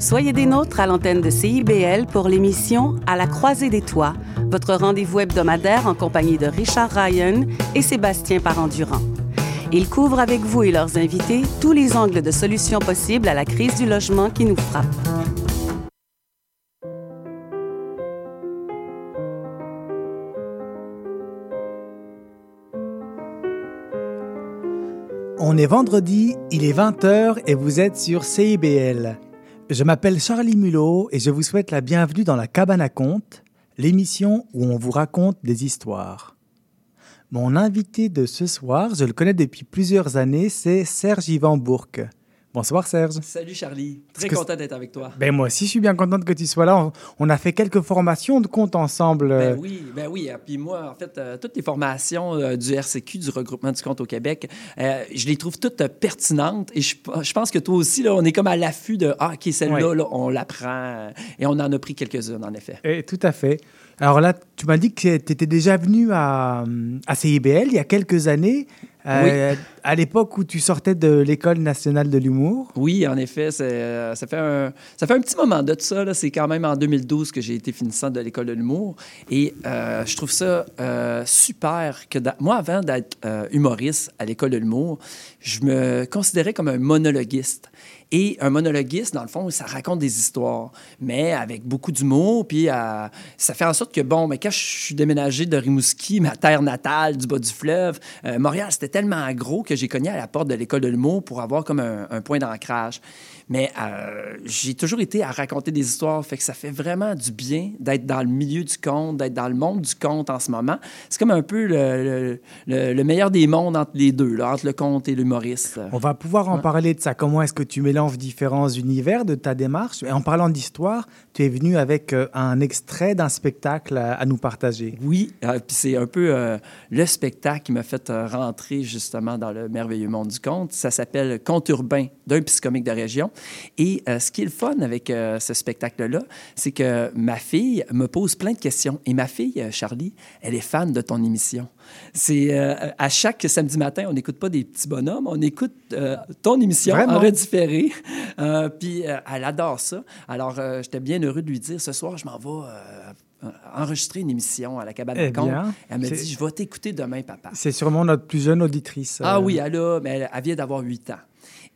Soyez des nôtres à l'antenne de CIBL pour l'émission À la croisée des toits, votre rendez-vous hebdomadaire en compagnie de Richard Ryan et Sébastien Parent-Durand. Ils couvrent avec vous et leurs invités tous les angles de solutions possibles à la crise du logement qui nous frappe. On est vendredi, il est 20h et vous êtes sur CIBL. Je m'appelle Charlie Mulot et je vous souhaite la bienvenue dans la Cabane à Contes, l'émission où on vous raconte des histoires. Mon invité de ce soir, je le connais depuis plusieurs années, c'est Serge Yvan Bourque. Bonsoir Serge. Salut Charlie, très content d'être avec toi. Ben moi aussi, je suis bien contente que tu sois là. On, a fait quelques formations de compte ensemble. Ben oui, ben oui. Puis moi, en fait, euh, toutes les formations euh, du RCQ, du regroupement du compte au Québec, euh, je les trouve toutes pertinentes. Et je, pense que toi aussi, là, on est comme à l'affût de ah, ok, celle-là, là, on l'apprend. Et on en a pris quelques-unes, en effet. Et, tout à fait. Alors là, tu m'as dit que tu étais déjà venu à, à CIBL il y a quelques années. Euh, à l'époque où tu sortais de l'École nationale de l'humour. Oui, en effet. Euh, ça, fait un, ça fait un petit moment de ça. C'est quand même en 2012 que j'ai été finissant de l'École de l'humour. Et euh, je trouve ça super que... Moi, avant d'être humoriste à l'École de l'humour, je me considérais comme un monologuiste. Et un monologuiste, dans le fond, ça raconte des histoires, mais avec beaucoup d'humour. Puis euh, ça fait en sorte que, bon, mais quand je suis déménagé de Rimouski, ma terre natale, du bas du fleuve, euh, Montréal, c'était tellement gros que j'ai cogné à la porte de l'école de l'humour pour avoir comme un point d'ancrage. Mais euh, j'ai toujours été à raconter des histoires, fait que ça fait vraiment du bien d'être dans le milieu du conte, d'être dans le monde du conte en ce moment. C'est comme un peu le, le, meilleur des mondes entre les deux, là, entre le conte et l'humoriste. On va pouvoir en parler de ça. Comment est-ce que tu mélanges différents univers de ta démarche? Et en parlant d'histoire, tu es venu avec euh, un extrait d'un spectacle à, nous partager. Oui, euh, puis c'est un peu le spectacle qui m'a fait rentrer justement dans le merveilleux monde du conte. Ça s'appelle Conte urbain d'un psychomique de région. Et euh, ce qui est le fun avec euh, ce spectacle-là, c'est que ma fille me pose plein de questions. Et ma fille, euh, Charlie, elle est fan de ton émission. C'est à chaque samedi matin, on n'écoute pas des petits bonhommes, on écoute ton émission en redifféré. puis elle adore ça. Alors, j'étais bien heureux de lui dire ce soir, je m'en vais enregistrer une émission à la cabane eh à Elle m'a dit Je vais t'écouter demain, papa. C'est sûrement notre plus jeune auditrice. Ah oui, elle, a, mais elle vient d'avoir 8 ans.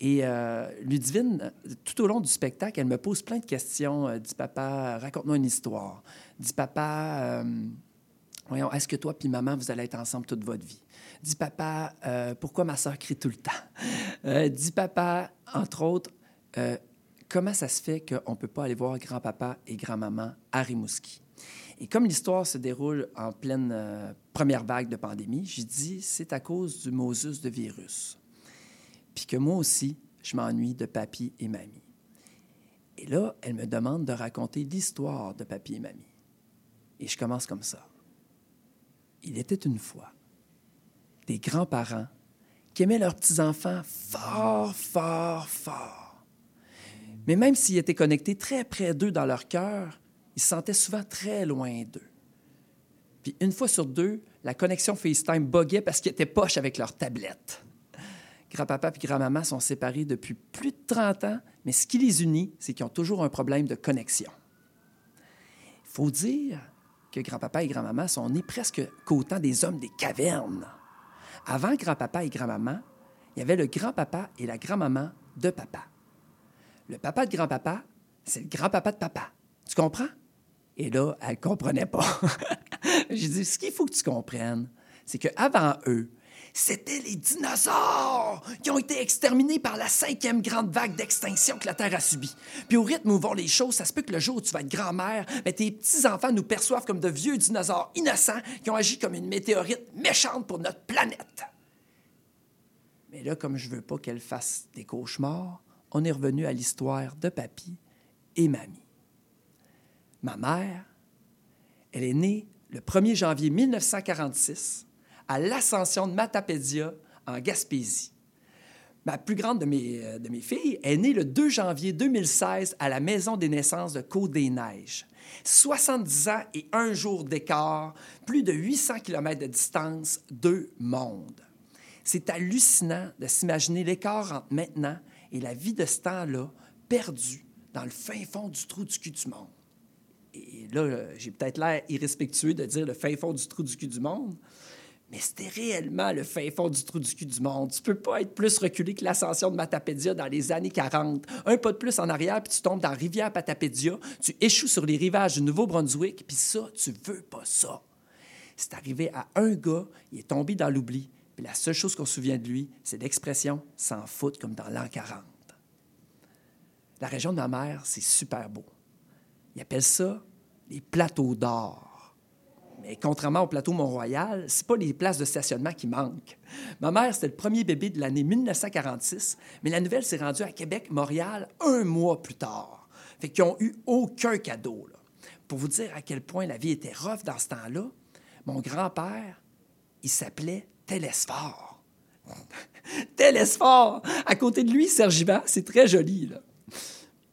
Et euh, Ludivine, tout au long du spectacle, elle me pose plein de questions. Elle dit Papa, raconte-moi une histoire. Dis Papa, euh, voyons, est-ce que toi et maman, vous allez être ensemble toute votre vie? Dis Papa, euh, pourquoi ma soeur crie tout le temps? dis Papa, entre autres, comment ça se fait qu'on ne peut pas aller voir grand-papa et grand-maman à Rimouski? Et comme l'histoire se déroule en pleine première vague de pandémie, j'ai dit c'est à cause du Moses de virus puis que moi aussi, je m'ennuie de papy et mamie. Et là, elle me demande de raconter l'histoire de papy et mamie. Et je commence comme ça. Il était une fois des grands-parents qui aimaient leurs petits-enfants fort, fort, fort. Mais même s'ils étaient connectés très près d'eux dans leur cœur, ils se sentaient souvent très loin d'eux. Puis une fois sur deux, la connexion FaceTime buguait parce qu'ils étaient poches avec leur tablette. Grand-papa et grand-maman sont séparés depuis plus de 30 ans, mais ce qui les unit, c'est qu'ils ont toujours un problème de connexion. Il faut dire que grand-papa et grand-maman sont nés presque qu'au des hommes des cavernes. Avant grand-papa et grand-maman, il y avait le grand-papa et la grand-maman de papa. Le papa de grand-papa, c'est le grand-papa de papa. Tu comprends? Et là, elle ne comprenait pas. J'ai dit, ce qu'il faut que tu comprennes, c'est qu'avant eux, c'était les dinosaures qui ont été exterminés par la cinquième grande vague d'extinction que la Terre a subie. Puis au rythme où vont les choses, ça se peut que le jour où tu vas être grand-mère, mais tes petits-enfants nous perçoivent comme de vieux dinosaures innocents qui ont agi comme une météorite méchante pour notre planète. Mais là, comme je veux pas qu'elle fasse des cauchemars, on est revenu à l'histoire de papy et mamie. Ma mère, elle est née le 1er janvier 1946 à l'ascension de Matapédia en Gaspésie. Ma plus grande de mes, euh, de mes filles est née le 2 janvier 2016 à la Maison des naissances de Côte-des-Neiges. 70 ans et un jour d'écart, plus de 800 km de distance, deux mondes. C'est hallucinant de s'imaginer l'écart entre maintenant et la vie de ce temps-là, perdu dans le fin fond du trou du cul du monde. Et là, j'ai peut-être l'air irrespectueux de dire le fin fond du trou du cul du monde, mais c'était réellement le fin fond du trou du cul du monde. Tu peux pas être plus reculé que l'ascension de Matapédia dans les années 40. Un pas de plus en arrière, puis tu tombes dans rivière Patapédia, tu échoues sur les rivages du Nouveau-Brunswick, puis ça, tu veux pas ça. C'est arrivé à un gars, il est tombé dans l'oubli, puis la seule chose qu'on se souvient de lui, c'est l'expression « s'en foutre » comme dans l'an 40. La région de ma mère, c'est super beau. Ils appellent ça les plateaux d'or. Mais contrairement au plateau Mont-Royal, c'est pas les places de stationnement qui manquent. Ma mère, c'était le premier bébé de l'année 1946, mais la nouvelle s'est rendue à Québec, Montréal, un mois plus tard. Fait qu'ils n'ont eu aucun cadeau. Pour vous dire à quel point la vie était rough dans ce temps-là, mon grand-père, il s'appelait Télésphore. Télésphore! À côté de lui, Sergivan, c'est très joli.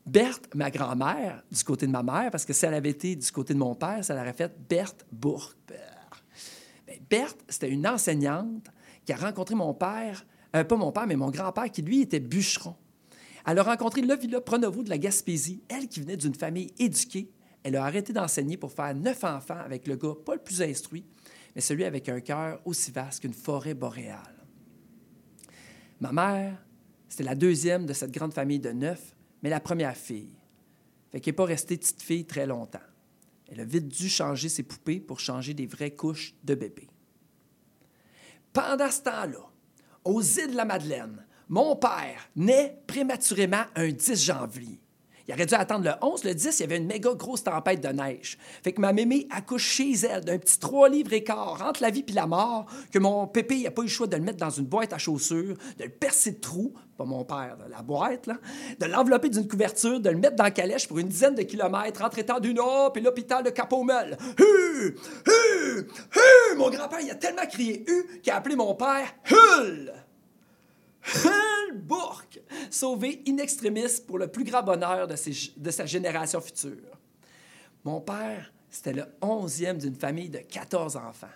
Berthe, ma grand-mère, du côté de ma mère, parce que si elle avait été du côté de mon père, ça l'aurait fait Berthe Bourque. Ben, Berthe, c'était une enseignante qui a rencontré mon père, euh, pas mon père, mais mon grand-père, qui lui était bûcheron. Elle a rencontré le Villa Pronovo de la Gaspésie, elle qui venait d'une famille éduquée. Elle a arrêté d'enseigner pour faire neuf enfants avec le gars pas le plus instruit, mais celui avec un cœur aussi vaste qu'une forêt boréale. Ma mère, c'était la deuxième de cette grande famille de neuf, mais la première fille. Fait qu'elle n'est pas restée petite fille très longtemps. Elle a vite dû changer ses poupées pour changer des vraies couches de bébé. Pendant ce temps-là, aux îles de la Madeleine, mon père naît prématurément un 10 janvier. Il aurait dû attendre le 11, le 10, il y avait une méga grosse tempête de neige. Fait que ma mémé accouche chez elle d'un petit 3 livres et entre la vie et la mort, que mon pépé n'a pas eu le choix de le mettre dans une boîte à chaussures, de le percer de trous, pas mon père, la boîte, de l'envelopper d'une couverture, de le mettre dans la calèche pour une dizaine de kilomètres, en traitant d'une eau, puis l'hôpital de Capomel. Hu! Hu! Hu! Mon grand-père, il a tellement crié Hu qu'il a appelé mon père Hull! Bourque, sauvé in extremis pour le plus grand bonheur de, sa génération future. Mon père, c'était le onzième d'une famille de 14 enfants.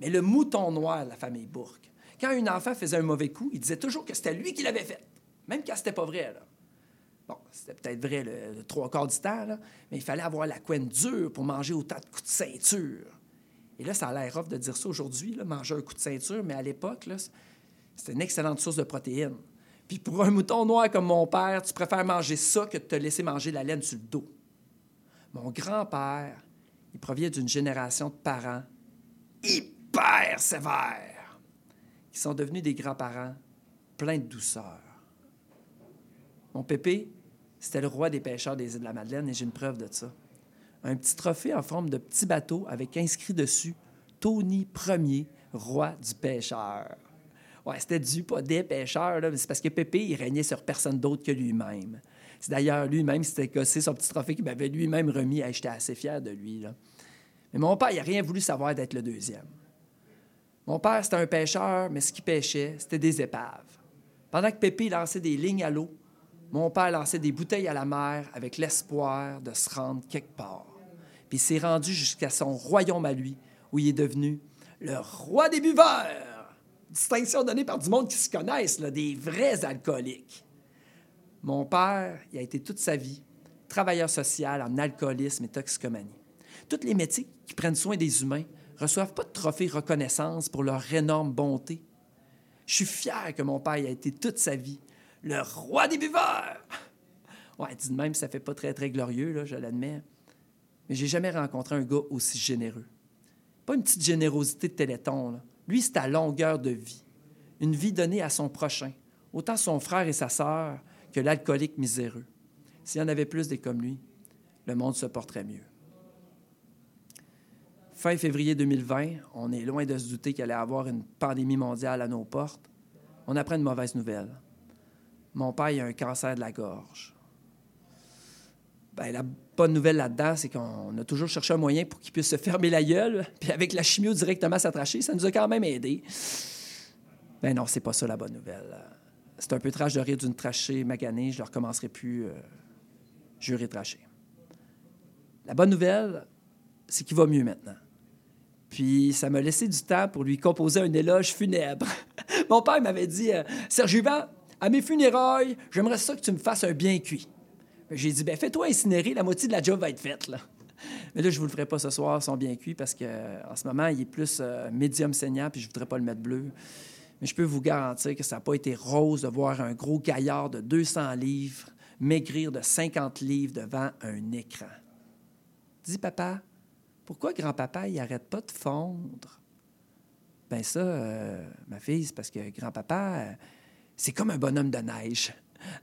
Mais le mouton noir de la famille Bourque. Quand un enfant faisait un mauvais coup, il disait toujours que c'était lui qui l'avait fait, même quand c'était pas vrai. Bon, c'était peut-être vrai le, trois quarts du temps, mais il fallait avoir la couenne dure pour manger autant de coups de ceinture. Et là, ça a l'air off de dire ça aujourd'hui, manger un coup de ceinture, mais à l'époque, c'était une excellente source de protéines. Puis pour un mouton noir comme mon père, tu préfères manger ça que de te laisser manger la laine sur le dos. Mon grand-père, il provient d'une génération de parents hyper sévères, qui sont devenus des grands-parents pleins de douceur. Mon pépé, c'était le roi des pêcheurs des îles de la Madeleine et j'ai une preuve de ça. Un petit trophée en forme de petit bateau avec inscrit dessus Tony Ier, roi du pêcheur. C'était du pas des pêcheurs, c'est parce que Pépé, il régnait sur personne d'autre que lui-même. C'est d'ailleurs lui-même, c'était cassé son petit trophée qu'il m'avait lui-même remis. J'étais assez fier de lui. Mais mon père, il n'a rien voulu savoir d'être le deuxième. Mon père, c'était un pêcheur, mais ce qu'il pêchait, c'était des épaves. Pendant que Pépé lançait des lignes à l'eau, mon père lançait des bouteilles à la mer avec l'espoir de se rendre quelque part. Puis il s'est rendu jusqu'à son royaume à lui, où il est devenu le roi des buveurs distinction donnée par du monde qui se connaissent, des vrais alcooliques. Mon père, il a été toute sa vie travailleur social en alcoolisme et toxicomanie. Tous les métiers qui prennent soin des humains reçoivent pas de trophée reconnaissance pour leur énorme bonté. Je suis fier que mon père ait été toute sa vie le roi des buveurs. Ouais, dit de même, ça fait pas très, très glorieux, là, je l'admets. Mais j'ai jamais rencontré un gars aussi généreux. Pas une petite générosité de téléthon, là. Lui, c'est à longueur de vie. Une vie donnée à son prochain, autant son frère et sa sœur que l'alcoolique miséreux. S'il y en avait plus des comme lui, le monde se porterait mieux. Fin février 2020, on est loin de se douter qu'il allait y avoir une pandémie mondiale à nos portes. On apprend une mauvaise nouvelle. Mon père a un cancer de la gorge. Ben, la bonne nouvelle là-dedans, c'est qu'on a toujours cherché un moyen pour qu'il puisse se fermer la gueule, puis avec la chimio directement s'attracher, ça nous a quand même aidé. Ben non, c'est pas ça la bonne nouvelle. C'est un peu trash de rire d'une trachée maganée, je ne recommencerai plus. Euh, jurer traché. La bonne nouvelle, c'est qu'il va mieux maintenant. Puis ça m'a laissé du temps pour lui composer un éloge funèbre. Mon père m'avait dit euh, Serge Yvan, à mes funérailles, j'aimerais ça que tu me fasses un bien cuit. J'ai dit, ben fais-toi incinérer, la moitié de la job va être faite. Là. Mais là, je ne vous le ferai pas ce soir, ils sont bien cuits parce qu'en ce moment, il est plus euh, médium saignant, puis je ne voudrais pas le mettre bleu. Mais je peux vous garantir que ça n'a pas été rose de voir un gros gaillard de 200 livres maigrir de 50 livres devant un écran. Dis, papa, pourquoi grand-papa, il n'arrête pas de fondre? Ben ça, euh, ma fille, c'est parce que grand-papa, euh, c'est comme un bonhomme de neige.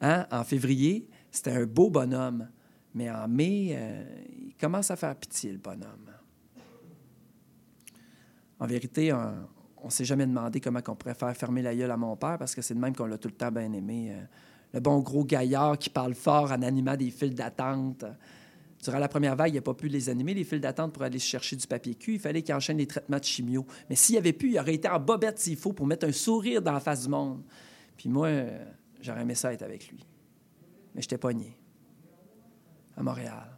Hein? En février, c'était un beau bonhomme. Mais en mai, euh, il commence à faire pitié, le bonhomme. En vérité, on ne s'est jamais demandé comment on pourrait faire fermer la gueule à mon père parce que c'est de même qu'on l'a tout le temps bien aimé. Euh, le bon gros gaillard qui parle fort en animant des files d'attente. Durant la première vague, il n'a pas pu les animer, les files d'attente pour aller chercher du papier cul. Il fallait qu'il enchaîne les traitements de chimio. Mais s'il avait pu, il aurait été en bobette s'il faut pour mettre un sourire dans la face du monde. Puis moi, euh, j'aurais aimé ça être avec lui. Mais j'étais pogné à Montréal.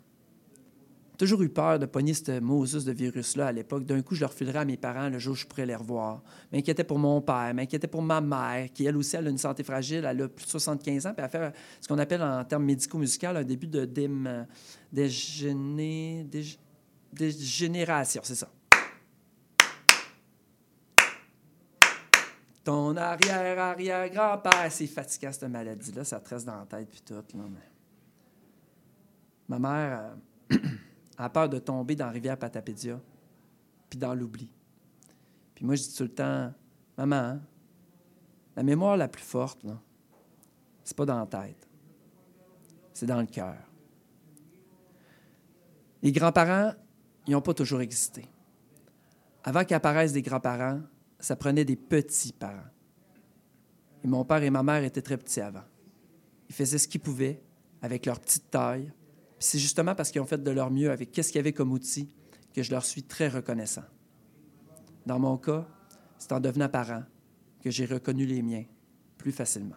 Toujours eu peur de pogner ce Moses de virus-là à l'époque. D'un coup, je le refilerais à mes parents le jour où je pourrais les revoir. M'inquiétais pour mon père, m'inquiétais pour ma mère, qui elle aussi a une santé fragile, elle a plus de 75 ans, puis elle fait ce qu'on appelle en termes médico-musicaux un début de dégénération, c'est ça. Ton arrière-arrière-grand-père, c'est fatigant cette maladie-là, ça te reste dans la tête puis tout. Ma mère a peur de tomber dans la rivière Patapédia, puis dans l'oubli. Puis moi, je dis tout le temps, maman, hein, la mémoire la plus forte, c'est pas dans la tête, c'est dans le cœur. Les grands-parents, ils n'ont pas toujours existé. Avant qu'apparaissent des grands-parents, ça prenait des petits-parents. Et mon père et ma mère étaient très petits avant. Ils faisaient ce qu'ils pouvaient avec leur petite taille, c'est justement parce qu'ils ont fait de leur mieux avec qu'est-ce qu'il y avait comme outil que je leur suis très reconnaissant. Dans mon cas, c'est en devenant parent que j'ai reconnu les miens plus facilement.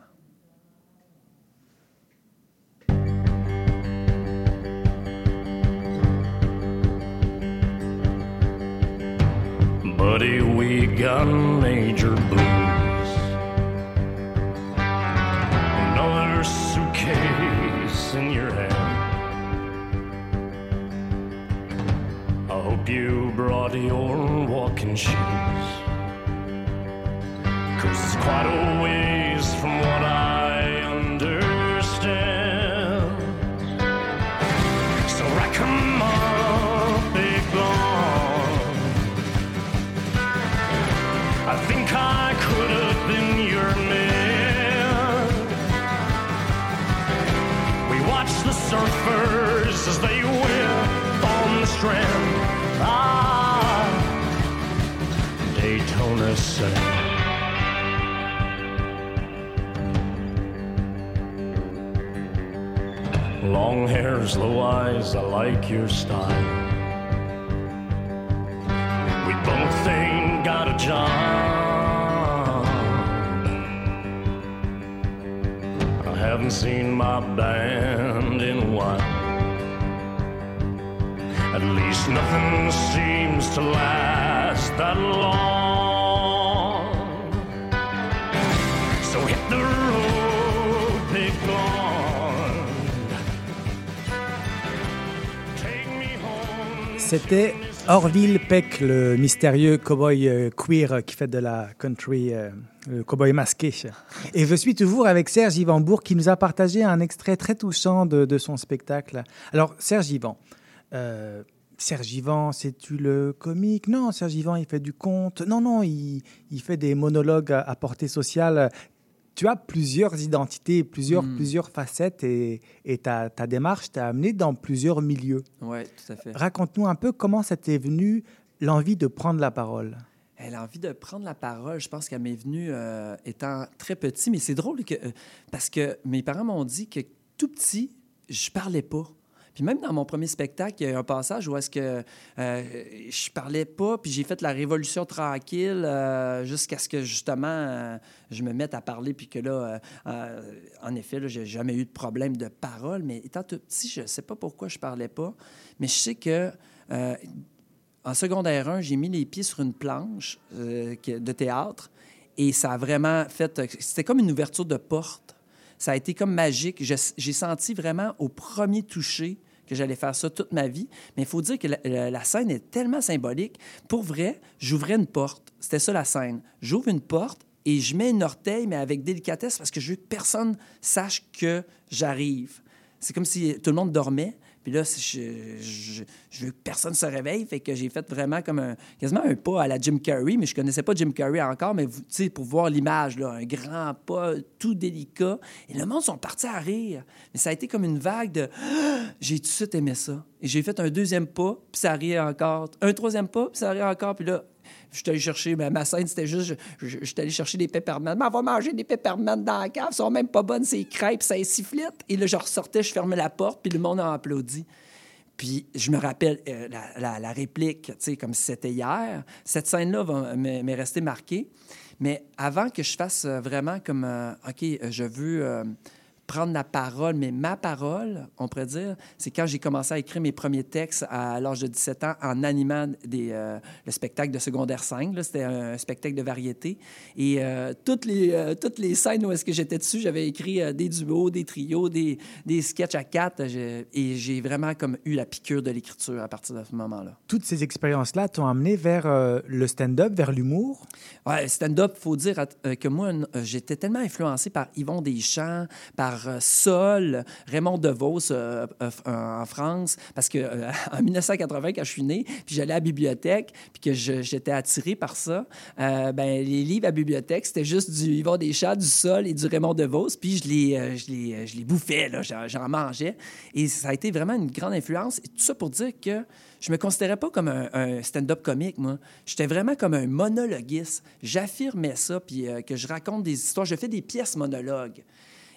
Buddy, we got a major blues. Job. I haven't seen my band in a while. At least nothing seems to last that long. So hit the road, big. Take me home. C'était Orville Peck, le mystérieux cowboy euh, queer qui fait de la country, euh, le cowboy masqué. Et je suis toujours avec Serge Yvanbourg qui nous a partagé un extrait très touchant de, son spectacle. Alors, Serge Yvan, euh, Serge Yvan, c'est-tu le comique? Non, Serge Yvan, il fait du conte. Non, non, il, fait des monologues à, portée sociale. Tu as plusieurs identités, plusieurs, mm. plusieurs facettes et, et ta, ta, démarche t'a amené dans plusieurs milieux. Oui, tout à fait. Raconte-nous un peu comment ça t'est venu l'envie de prendre la parole. L'envie de prendre la parole, je pense qu'elle m'est venue euh, étant très petit, mais c'est drôle que, euh, parce que mes parents m'ont dit que tout petit, je parlais pas. Puis même dans mon premier spectacle, il y a un passage où est-ce que euh, je parlais pas, puis j'ai fait la révolution tranquille euh, jusqu'à ce que justement euh, je me mette à parler, puis que là, en effet, là, j'ai jamais eu de problème de parole, mais étant tout petit, je sais pas pourquoi je parlais pas, mais je sais que en secondaire 1, j'ai mis les pieds sur une planche de théâtre et ça a vraiment fait. C'était comme une ouverture de porte ça a été comme magique. J'ai senti vraiment au premier toucher que j'allais faire ça toute ma vie. Mais il faut dire que la, scène est tellement symbolique. Pour vrai, j'ouvrais une porte. C'était ça la scène. J'ouvre une porte et je mets un orteil, mais avec délicatesse, parce que je veux que personne sache que j'arrive. C'est comme si tout le monde dormait. Puis là, je, veux que personne se réveille. Fait que j'ai fait vraiment comme un, quasiment un pas à la Jim Carrey, mais je connaissais pas Jim Carrey encore, mais tu sais, pour voir l'image, là, un grand pas tout délicat. Et le monde sont partis à rire. Mais ça a été comme une vague de j'ai tout de suite aimé ça. Et j'ai fait un deuxième pas, puis ça riait encore. Un troisième pas, puis ça riait encore. Puis là, je suis allé chercher, ma scène, c'était juste, je, suis allé chercher des peppermint. On va manger des peppermint dans la cave, sont même pas bonnes, ces crêpes, ça sifflette. Et là, je ressortais, je fermais la porte, puis le monde a applaudi. Puis je me rappelle euh, la, réplique, tu sais, comme si c'était hier. Cette scène-là m'est restée marquée. Mais avant que je fasse euh, vraiment comme, euh, OK, je veux prendre la parole, mais ma parole, on pourrait dire, c'est quand j'ai commencé à écrire mes premiers textes à l'âge de 17 ans en animant des, euh, le spectacle de secondaire 5. C'était un spectacle de variété. Et euh, toutes, les, euh, toutes les scènes où est-ce que j'étais dessus, j'avais écrit des duos, des trios, des, des sketchs à quatre. Et j'ai vraiment comme eu la piqûre de l'écriture à partir de ce moment-là. Toutes ces expériences-là t'ont amené vers le stand-up, vers l'humour? Oui, stand-up, il faut dire que moi, j'étais tellement influencé par Yvon Deschamps, par euh, Sol, Raymond DeVos euh, euh, en France, parce que en 1980, quand je suis né, puis j'allais à la bibliothèque, puis que j'étais attiré par ça, ben, les livres à la bibliothèque, c'était juste du Yvon Deschamps, du Sol et du Raymond DeVos, puis je les, je les, je les bouffais, j'en mangeais. Et ça a été vraiment une grande influence. Et tout ça pour dire que je me considérais pas comme un, stand-up comique, moi. J'étais vraiment comme un monologuiste. J'affirmais ça, puis que je raconte des histoires. Je fais des pièces monologues.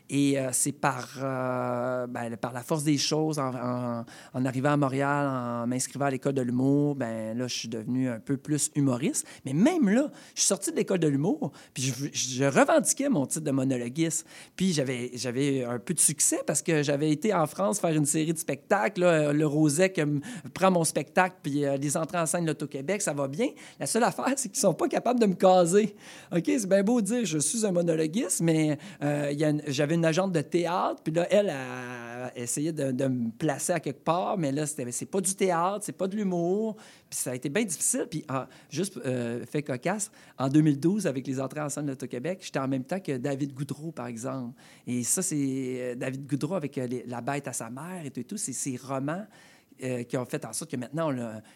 Et euh, c'est par, euh, ben, par la force des choses, en, arrivant à Montréal, en m'inscrivant à l'école de l'humour, ben là, je suis devenu un peu plus humoriste. Mais même là, je suis sorti de l'école de l'humour, puis je, revendiquais mon titre de monologuiste. Puis j'avais, j'avais un peu de succès parce que j'avais été en France faire une série de spectacles. le Rosec prend mon spectacle, puis euh, les entrées en scène de l'Auto-Québec, ça va bien. La seule affaire, c'est qu'ils sont pas capables de me caser. OK, c'est bien beau de dire je suis un monologuiste, mais j'avais une agente de théâtre, puis là, elle a essayé de, me placer à quelque part, mais là, c'est pas du théâtre, c'est pas de l'humour, puis ça a été bien difficile. Puis, ah, juste euh, fait cocasse, en 2012, avec les entrées en scène de l'Auto-Québec, j'étais en même temps que David Goudreau, par exemple. Et ça, c'est euh, David Goudreau avec euh, La bête à sa mère et tout, et tout. c'est ses romans. qui ont fait en sorte que maintenant,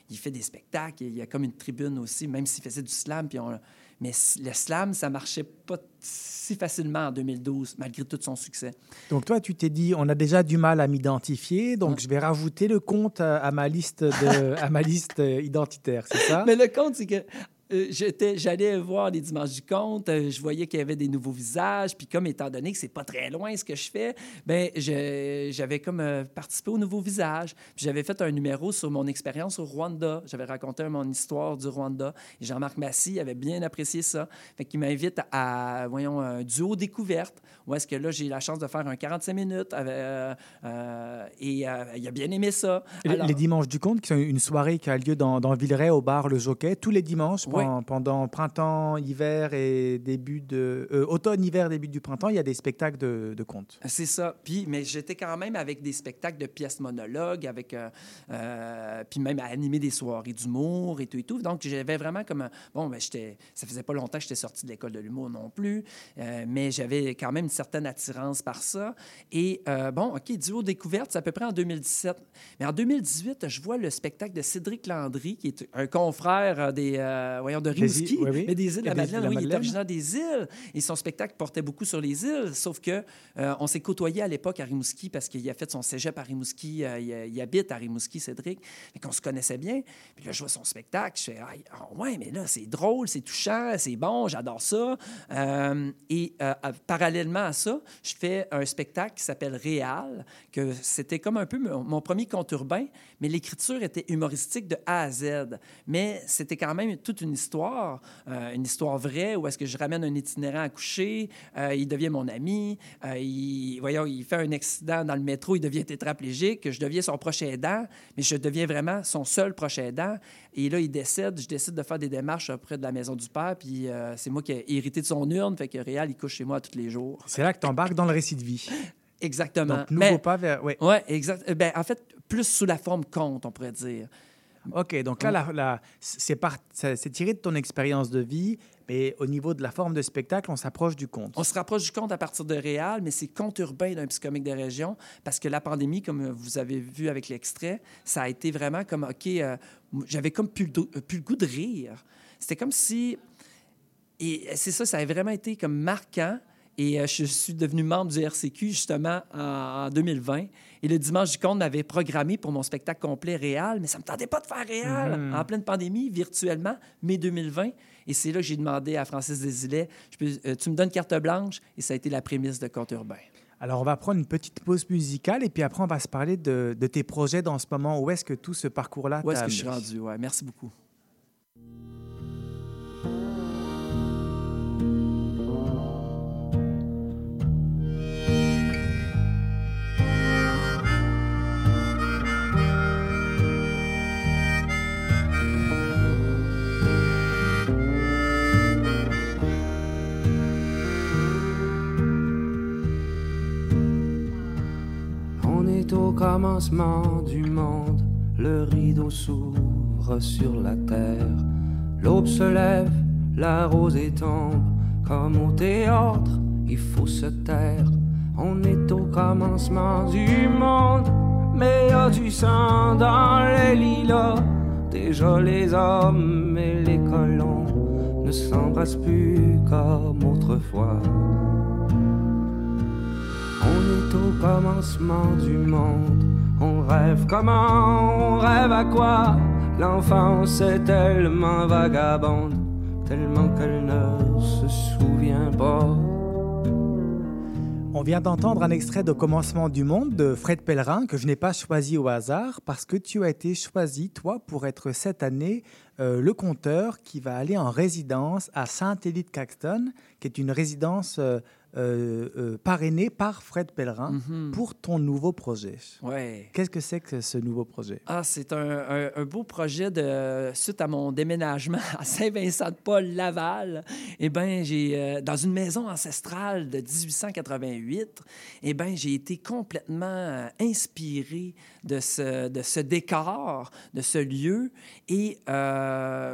il fait des spectacles. Il y a comme une tribune aussi, même s'il faisait du slam. Puis on, mais le slam, ça marchait pas si facilement en 2012, malgré tout son succès. Donc toi, tu t'es dit, on a déjà du mal à m'identifier, donc je vais rajouter le compte à, ma liste de, à ma liste identitaire, c'est ça? Mais le compte, c'est que euh, j'allais voir les dimanches du compte, euh, je voyais qu'il y avait des nouveaux visages, puis comme étant donné que c'est pas très loin ce que je fais, ben j'avais comme euh, participé aux nouveaux visages. Puis j'avais fait un numéro sur mon expérience au Rwanda. J'avais raconté mon histoire du Rwanda. Et Jean-Marc Massy avait bien apprécié ça. Fait qu'il m'invite à, voyons, un duo découverte, où est-ce que là, j'ai la chance de faire un 45 minutes. et il a bien aimé ça. les dimanches du compte, qui sont une soirée qui a lieu dans, dans Villeray, au bar Le Jockey, tous les dimanches, pendant, printemps, hiver et début de. Euh, automne, hiver, début du printemps, il y a des spectacles de, de contes. C'est ça. Puis, mais j'étais quand même avec des spectacles de pièces monologues, avec. Euh, euh, puis même à animer des soirées d'humour et tout et tout. Donc, j'avais vraiment comme. Bon, ben, j'étais. Ça faisait pas longtemps que j'étais sorti de l'école de l'humour non plus, mais j'avais quand même une certaine attirance par ça. Et bon, OK, duo découverte, c'est à peu près en 2017. Mais en 2018, je vois le spectacle de Cédric Landry, qui est un confrère des voyons, de Rimouski, mais des îles de la Madeleine. Oui, il est originaire des îles. Et son spectacle portait beaucoup sur les îles, sauf que euh, on s'est côtoyé à l'époque à Rimouski parce qu'il a fait son cégep à Rimouski. Euh, il, habite à Rimouski, Cédric. Et qu'on se connaissait bien. Puis là, je vois son spectacle. Je fais, ah, ouais, mais là, c'est drôle, c'est touchant, c'est bon, j'adore ça. Euh, et parallèlement à ça, je fais un spectacle qui s'appelle Réal, que c'était comme un peu mon, mon premier conte urbain, mais l'écriture était humoristique de A à Z. Mais c'était quand même toute une histoire, euh, une histoire vraie, où est-ce que je ramène un itinérant à coucher, euh, il devient mon ami, euh, il, voyons, il fait un accident dans le métro, il devient tétraplégique, je deviens son prochain aidant, mais je deviens vraiment son seul prochain aidant. Et là, il décède, je décide de faire des démarches auprès de la maison du père, puis c'est moi qui ai hérité de son urne, fait que Réal, il couche chez moi tous les jours. C'est là que tu embarques dans le récit de vie. Exactement. Donc, nouveau pas vers... Oui, ouais, exact. Ben, en fait, plus sous la forme conte, on pourrait dire. OK, donc là, la, c'est tiré de ton expérience de vie, mais au niveau de la forme de spectacle, on s'approche du conte. On se rapproche du conte à partir de Réal, mais c'est conte urbain d'un psychomique des régions, parce que la pandémie, comme vous avez vu avec l'extrait, ça a été vraiment comme, OK, euh, j'avais comme plus le, euh, plus le goût de rire. C'était comme si... Et c'est ça, ça a vraiment été comme marquant. Et euh, je suis devenu membre du RCQ justement en, 2020. Et le dimanche du compte m'avait programmé pour mon spectacle complet réel, mais ça ne me tentait pas de faire réel mhm. en pleine pandémie, virtuellement, mai 2020. Et c'est là que j'ai demandé à Francis Desilets, euh, tu me donnes carte blanche, et ça a été la prémisse de Conte urbain. Alors, on va prendre une petite pause musicale et puis après, on va se parler de, tes projets dans ce moment. Où est-ce que tout ce parcours-là Où est-ce que je suis rendu? Ouais, merci beaucoup. Commencement du monde, le rideau s'ouvre sur la terre. L'aube se lève, la rosée tombe, comme au théâtre, il faut se taire. On est au commencement du monde, mais y a du sang dans les lilas. Déjà les hommes et les colons ne s'embrassent plus comme autrefois. Au commencement du monde. On rêve comment, on rêve à quoi? L'enfance est tellement vagabonde, tellement qu'elle ne se souvient pas. On vient d'entendre un extrait de Commencement du Monde de Fred Pellerin que je n'ai pas choisi au hasard parce que tu as été choisi, toi, pour être cette année euh, le conteur qui va aller en résidence à Saint-Élie-de-Caxton, qui est une résidence euh, euh, euh, parrainé par Fred Pellerin mhm. pour ton nouveau projet. Ouais. Qu'est-ce que c'est que ce nouveau projet? Ah, c'est un, un, beau projet de suite à mon déménagement à Saint-Vincent-de-Paul-Laval. Eh bien, j'ai, dans une maison ancestrale de 1888, eh bien, j'ai été complètement inspiré de ce, de ce décor, de ce lieu. Et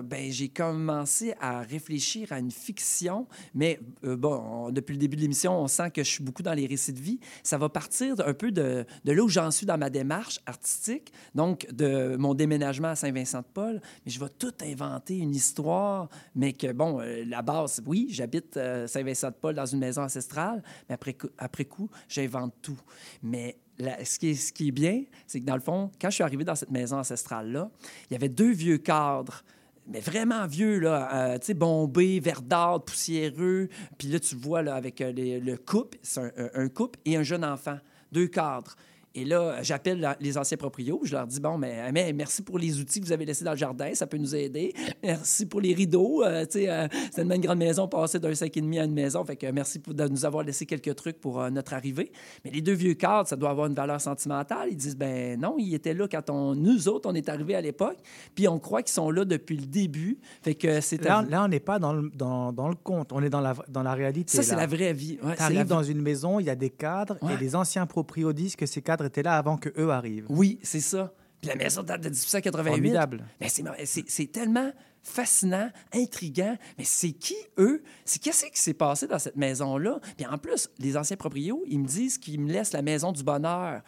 ben, j'ai commencé à réfléchir à une fiction, mais bon, depuis le début de on sent que je suis beaucoup dans les récits de vie. Ça va partir un peu de, là où j'en suis dans ma démarche artistique, donc de mon déménagement à Saint-Vincent-de-Paul, mais je vais tout inventer une histoire, mais que, bon, euh, la base, oui, j'habite euh, Saint-Vincent-de-Paul dans une maison ancestrale, mais après, après coup, j'invente tout. Mais ce, qui est, ce qui est bien, c'est que dans le fond, quand je suis arrivé dans cette maison ancestrale-là, il y avait deux vieux cadres mais vraiment vieux, là, euh, tu sais, bombé, verdâtre, poussiéreux. Puis là, tu vois, là, avec euh, le couple, c'est un, couple et un jeune enfant, deux cadres. Et là, j'appelle les anciens proprios. Je leur dis Bon, mais, mais, merci pour les outils que vous avez laissés dans le jardin, ça peut nous aider. Merci pour les rideaux. Euh, euh, c'est une grande maison, passer d'un 5,5 à une maison. Fait que merci pour, de nous avoir laissé quelques trucs pour euh, notre arrivée. Mais les deux vieux cadres, ça doit avoir une valeur sentimentale. Ils disent Ben non, ils étaient là quand on, nous autres, on est arrivés à l'époque. Puis on croit qu'ils sont là depuis le début. Fait que c'est. Là, là, on n'est pas dans le, dans, dans, le conte, on est dans la, dans la réalité. Ça, c'est la vraie vie. Ouais, tu arrives dans une maison, il y a des cadres, et les anciens proprios disent que ces cadres étaient là avant que eux arrivent. Oui, c'est ça. Puis la maison date de 1888. Mais c'est tellement fascinant, intriguant. Mais c'est qui, eux? C'est qu'est-ce qui s'est passé dans cette maison-là? Puis en plus, les anciens proprios, ils me disent qu'ils me laissent la maison du bonheur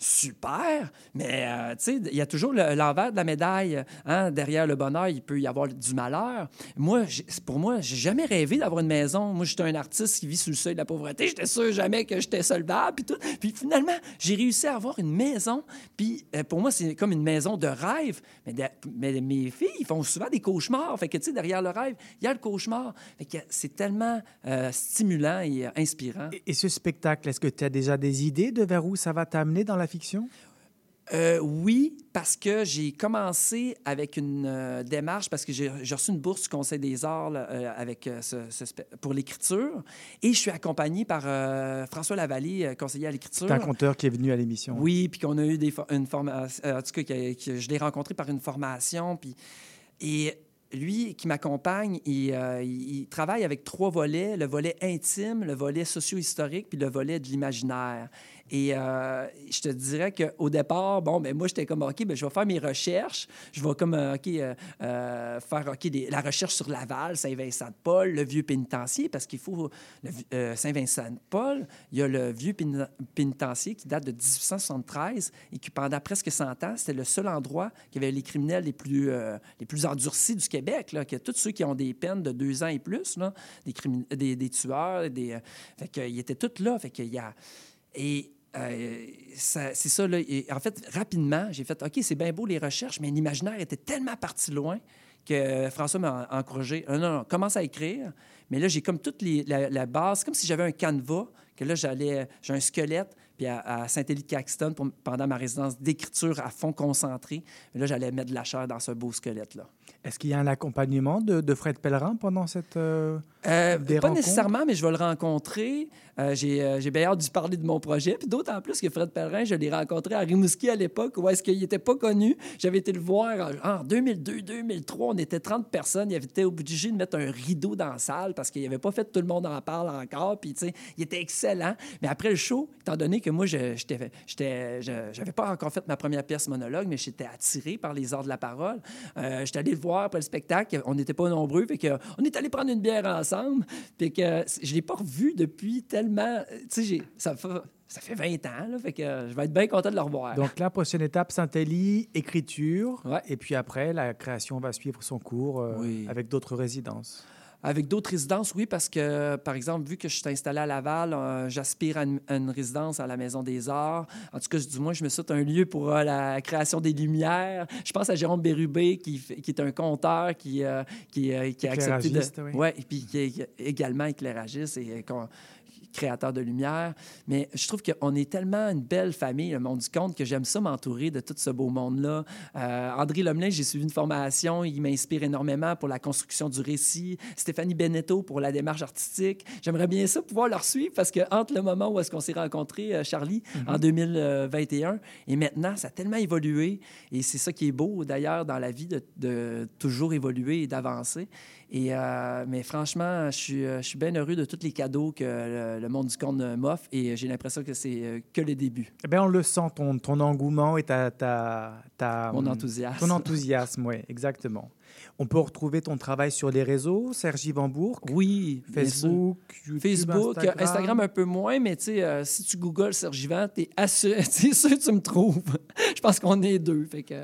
super, mais euh, il y a toujours l'envers de la médaille. Hein? Derrière le bonheur, il peut y avoir du malheur. Moi, pour moi, j'ai jamais rêvé d'avoir une maison. Moi, j'étais un artiste qui vit sous le seuil de la pauvreté. J'étais sûr jamais que j'étais soldat, puis. Puis finalement, j'ai réussi à avoir une maison. Puis euh, pour moi, c'est comme une maison de rêve. Mais, mes filles, ils font souvent des cauchemars. Fait que, tu sais, derrière le rêve, il y a le cauchemar. Fait que c'est tellement euh, stimulant et inspirant. Et, et ce spectacle, est-ce que tu as déjà des idées de vers où ça va t'amener dans la fiction? Euh, oui, parce que j'ai commencé avec une euh, démarche, parce que j'ai reçu une bourse du Conseil des arts là, euh, avec, ce- ce spé- pour l'écriture, et je suis accompagné par François Lavallée, conseiller à l'écriture. C'est un conteur qui est venu à l'émission. Oui, puis qu'on a eu des une formation. en tout cas, que, que je l'ai rencontré par une formation. Puis, et lui, qui m'accompagne, il, euh, il- il travaille avec trois volets le volet intime, le volet socio-historique, puis le volet de l'imaginaire. Et euh, je te dirais qu'au départ, bon, ben moi, j'étais comme, OK, ben, je vais faire mes recherches. Je vais comme, euh, OK, euh, faire, OK, la recherche sur Laval, Saint-Vincent-de-Paul, le vieux pénitencier, parce qu'il faut, Saint-Vincent-de-Paul, il y a le vieux péni- pénitencier qui date de 1873 et qui, pendant presque 100 ans, c'était le seul endroit qui avait les criminels les plus, les plus endurcis du Québec, là, que tous ceux qui ont des peines de deux ans et plus, là, des, des, des tueurs, des, fait que, ils étaient tous là. Fait qu'il y a, euh, c'est ça, là. En fait, rapidement, j'ai fait OK, c'est bien beau les recherches, mais l'imaginaire était tellement parti loin que François m'a encouragé. Euh, non, non, commence à écrire. Mais là, j'ai comme toute la, la base, comme si j'avais un canevas, que là, j'allais, j'ai un squelette, puis à, pour- pendant ma résidence d'écriture à fond concentré, là, j'allais mettre de la chair dans ce beau squelette-là. Est-ce qu'il y a un accompagnement de, de Fred Pellerin pendant cette... euh, Euh, pas rencontres? nécessairement, mais je vais le rencontrer. Euh, j'ai, euh, j'ai bien hâte parler de mon projet. Puis d'autant plus que Fred Pellerin, je l'ai rencontré à Rimouski à l'époque, où est-ce qu'il n'était pas connu. J'avais été le voir en, en 2002-2003. On était 30 personnes. Il avait été obligé de mettre un rideau dans la salle parce qu'il n'avait pas fait Tout le monde en parle encore. Puis, tu sais, il était excellent. Mais après le show, étant donné que moi, je j'étais, j'avais pas encore fait ma première pièce monologue, mais j'étais attiré par les arts de la parole. Euh, j'étais allé le voir après le spectacle. On n'était pas nombreux. Fait que, on est allé prendre une bière ensemble. Puis que je l'ai pas revu depuis tellement. Tu sais, ça fait, ça fait 20 ans. Là, fait que je vais être bien content de le revoir. Donc la prochaine étape, Saint-Élie, écriture. Ouais. Et puis après, la création va suivre son cours euh, Oui. avec d'autres résidences. Avec d'autres résidences, oui, parce que, par exemple, vu que je suis installé à Laval, euh, j'aspire à une, à une résidence à la Maison des Arts. En tout cas, du moins, je me souhaite un lieu pour euh, la création des lumières. Je pense à Jérôme Bérubé, qui, est un conteur qui, euh, qui, qui a accepté de... Oui. Ouais, et puis qui est également éclairagiste et créateur de lumière. Mais je trouve qu'on est tellement une belle famille, le monde du conte, que j'aime ça m'entourer de tout ce beau monde-là. Euh, André Lemelin, j'ai suivi une formation, il m'inspire énormément pour la construction du récit. Stéphanie Beneteau pour la démarche artistique. J'aimerais bien ça pouvoir leur suivre parce que entre le moment où est-ce qu'on s'est rencontrés, euh, Charlie, en 2021, et maintenant, ça a tellement évolué. Et c'est ça qui est beau, d'ailleurs, dans la vie, de, de toujours évoluer et d'avancer. Et, euh, mais franchement, je suis, euh, je suis bien heureux de tous les cadeaux que le, le monde du euh, m'offre et j'ai l'impression que c'est euh, que le début. Eh bien, on le sent, ton, ton engouement et ta, ta, ta- Mon enthousiasme. Ton enthousiasme, oui, exactement. On peut retrouver ton travail sur les réseaux, Sergi Vanbourg, Oui. Facebook, YouTube, Facebook, Instagram? Instagram. un peu moins, mais tu sais, euh, si tu googles Sergivant, t'es assuré, c'est sûr que tu me trouves. Je pense qu'on est deux. Fait que,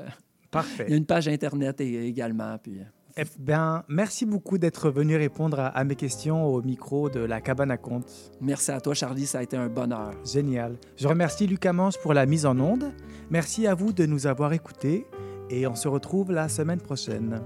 Parfait. il y a une page Internet également. Puis, Eh bien, merci beaucoup d'être venu répondre à, à mes questions au micro de la cabane à conte. merci à toi, Charlie, ça a été un bonheur. Génial. Je remercie Lucas Manche pour la mise en onde. Merci à vous de nous avoir écoutés et on se retrouve la semaine prochaine.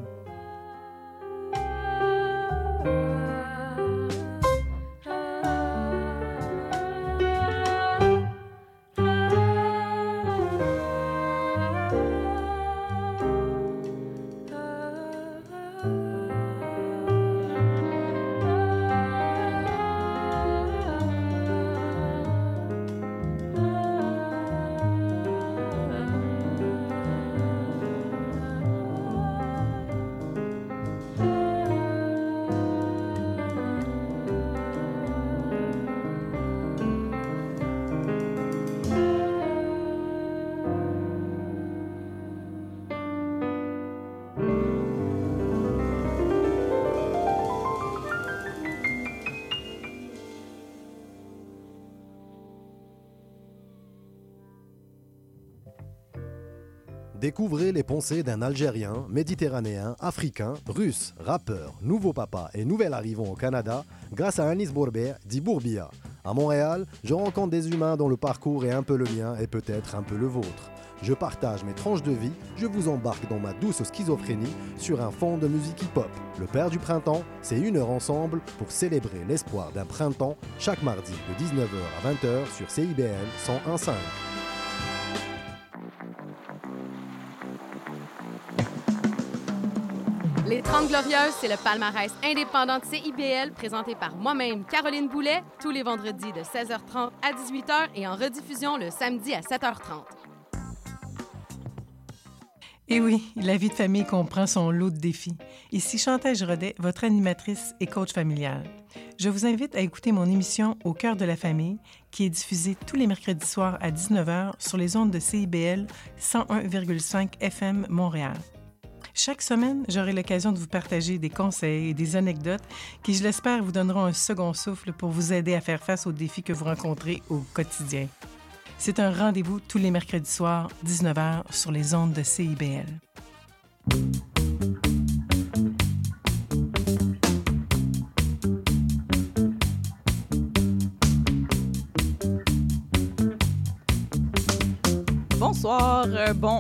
Découvrez les pensées d'un Algérien, Méditerranéen, Africain, Russe, rappeur, nouveau papa et nouvel arrivant au Canada grâce à Anis Bourbet, dit Bourbia. À Montréal, je rencontre des humains dont le parcours est un peu le mien et peut-être un peu le vôtre. Je partage mes tranches de vie, je vous embarque dans ma douce schizophrénie sur un fond de musique hip-hop. Le Père du Printemps, c'est une heure ensemble pour célébrer l'espoir d'un printemps chaque mardi de 19h à 20h sur CIBL 101.5. Les 30 Glorieuses, c'est le palmarès indépendant de CIBL présenté par moi-même, Caroline Boulet, tous les vendredis de 16h30 à 18h et en rediffusion le samedi à 7h30. Et oui, la vie de famille comprend son lot de défis. Ici Chantal Rodet, votre animatrice et coach familial. Je vous invite à écouter mon émission Au cœur de la famille, qui est diffusée tous les mercredis soirs à 19h sur les ondes de CIBL 101,5 FM Montréal. Chaque semaine, j'aurai l'occasion de vous partager des conseils et des anecdotes qui, je l'espère, vous donneront un second souffle pour vous aider à faire face aux défis que vous rencontrez au quotidien. C'est un rendez-vous tous les mercredis soirs, 19h, sur les ondes de CIBL. Bonsoir, euh, bon